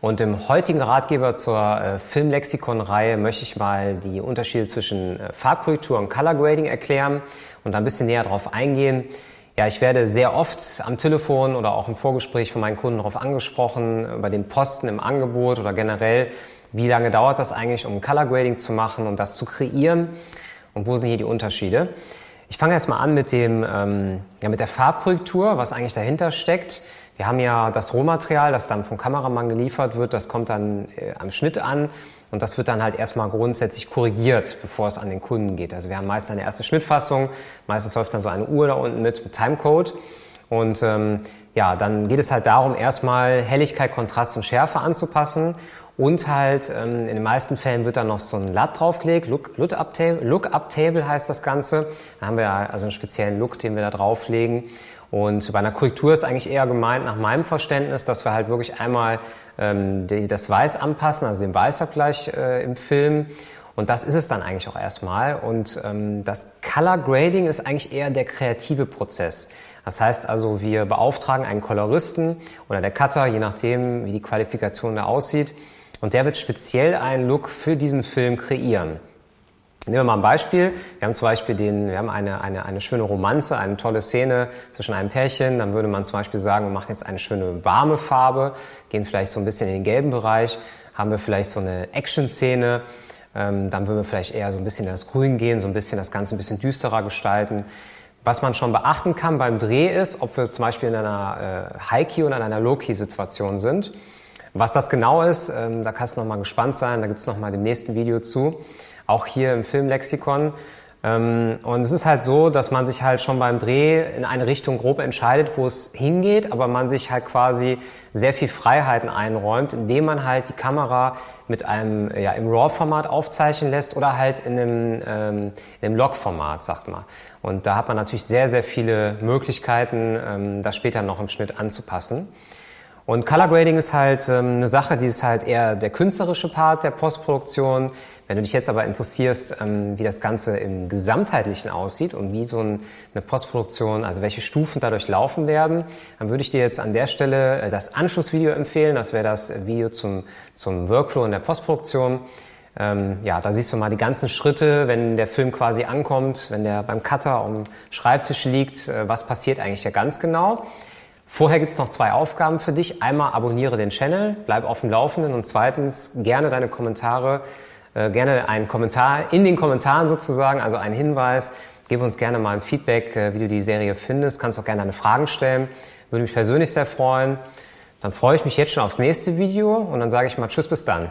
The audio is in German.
Und im heutigen Ratgeber zur äh, Filmlexikon-Reihe möchte ich mal die Unterschiede zwischen äh, Farbkorrektur und Color Grading erklären und ein bisschen näher darauf eingehen. Ja, ich werde sehr oft am Telefon oder auch im Vorgespräch von meinen Kunden darauf angesprochen, über den Posten im Angebot oder generell, wie lange dauert das eigentlich, um Color Grading zu machen und das zu kreieren und wo sind hier die Unterschiede. Ich fange erstmal an mit, dem, ähm, ja, mit der Farbkorrektur, was eigentlich dahinter steckt. Wir haben ja das Rohmaterial, das dann vom Kameramann geliefert wird, das kommt dann äh, am Schnitt an. Und das wird dann halt erstmal grundsätzlich korrigiert, bevor es an den Kunden geht. Also wir haben meist eine erste Schnittfassung, meistens läuft dann so eine Uhr da unten mit, mit Timecode. Und ähm, ja, dann geht es halt darum, erstmal Helligkeit, Kontrast und Schärfe anzupassen. Und halt ähm, in den meisten Fällen wird dann noch so ein LUT draufgelegt, Look, Look, heißt das Ganze. Da haben wir also einen speziellen Look, den wir da drauflegen und bei einer Korrektur ist eigentlich eher gemeint, nach meinem Verständnis, dass wir halt wirklich einmal ähm, die, das Weiß anpassen, also den Weißabgleich äh, im Film. Und das ist es dann eigentlich auch erstmal. Und ähm, das Color Grading ist eigentlich eher der kreative Prozess. Das heißt also, wir beauftragen einen Coloristen oder der Cutter, je nachdem, wie die Qualifikation da aussieht. Und der wird speziell einen Look für diesen Film kreieren. Nehmen wir mal ein Beispiel. Wir haben zum Beispiel den, wir haben eine, eine, eine schöne Romanze, eine tolle Szene zwischen einem Pärchen. Dann würde man zum Beispiel sagen, wir machen jetzt eine schöne warme Farbe, gehen vielleicht so ein bisschen in den gelben Bereich, haben wir vielleicht so eine Action-Szene. Ähm, dann würden wir vielleicht eher so ein bisschen in das Grün gehen, so ein bisschen das Ganze ein bisschen düsterer gestalten. Was man schon beachten kann beim Dreh ist, ob wir zum Beispiel in einer äh, High-Key oder in einer Low-Key-Situation sind. Was das genau ist, ähm, da kannst du noch mal gespannt sein. Da gibt's noch mal im nächsten Video zu auch hier im Filmlexikon. Ähm, und es ist halt so, dass man sich halt schon beim Dreh in eine Richtung grob entscheidet, wo es hingeht, aber man sich halt quasi sehr viel Freiheiten einräumt, indem man halt die Kamera mit einem ja, im RAW-Format aufzeichnen lässt oder halt in einem, ähm, in einem Log-Format, sagt man. Und da hat man natürlich sehr, sehr viele Möglichkeiten, ähm, das später noch im Schnitt anzupassen. Und Color Grading ist halt ähm, eine Sache, die ist halt eher der künstlerische Part der Postproduktion. Wenn du dich jetzt aber interessierst, ähm, wie das Ganze im Gesamtheitlichen aussieht und wie so ein, eine Postproduktion, also welche Stufen dadurch laufen werden, dann würde ich dir jetzt an der Stelle äh, das Anschlussvideo empfehlen. Das wäre das Video zum, zum Workflow in der Postproduktion. Ähm, ja, da siehst du mal die ganzen Schritte, wenn der Film quasi ankommt, wenn der beim Cutter am Schreibtisch liegt, äh, was passiert eigentlich da ganz genau. Vorher gibt es noch zwei Aufgaben für dich. Einmal abonniere den Channel, bleib auf dem Laufenden und zweitens gerne deine Kommentare, äh, gerne einen Kommentar in den Kommentaren sozusagen, also einen Hinweis. Gib uns gerne mal ein Feedback, äh, wie du die Serie findest. Kannst auch gerne deine Fragen stellen. Würde mich persönlich sehr freuen. Dann freue ich mich jetzt schon aufs nächste Video und dann sage ich mal Tschüss, bis dann.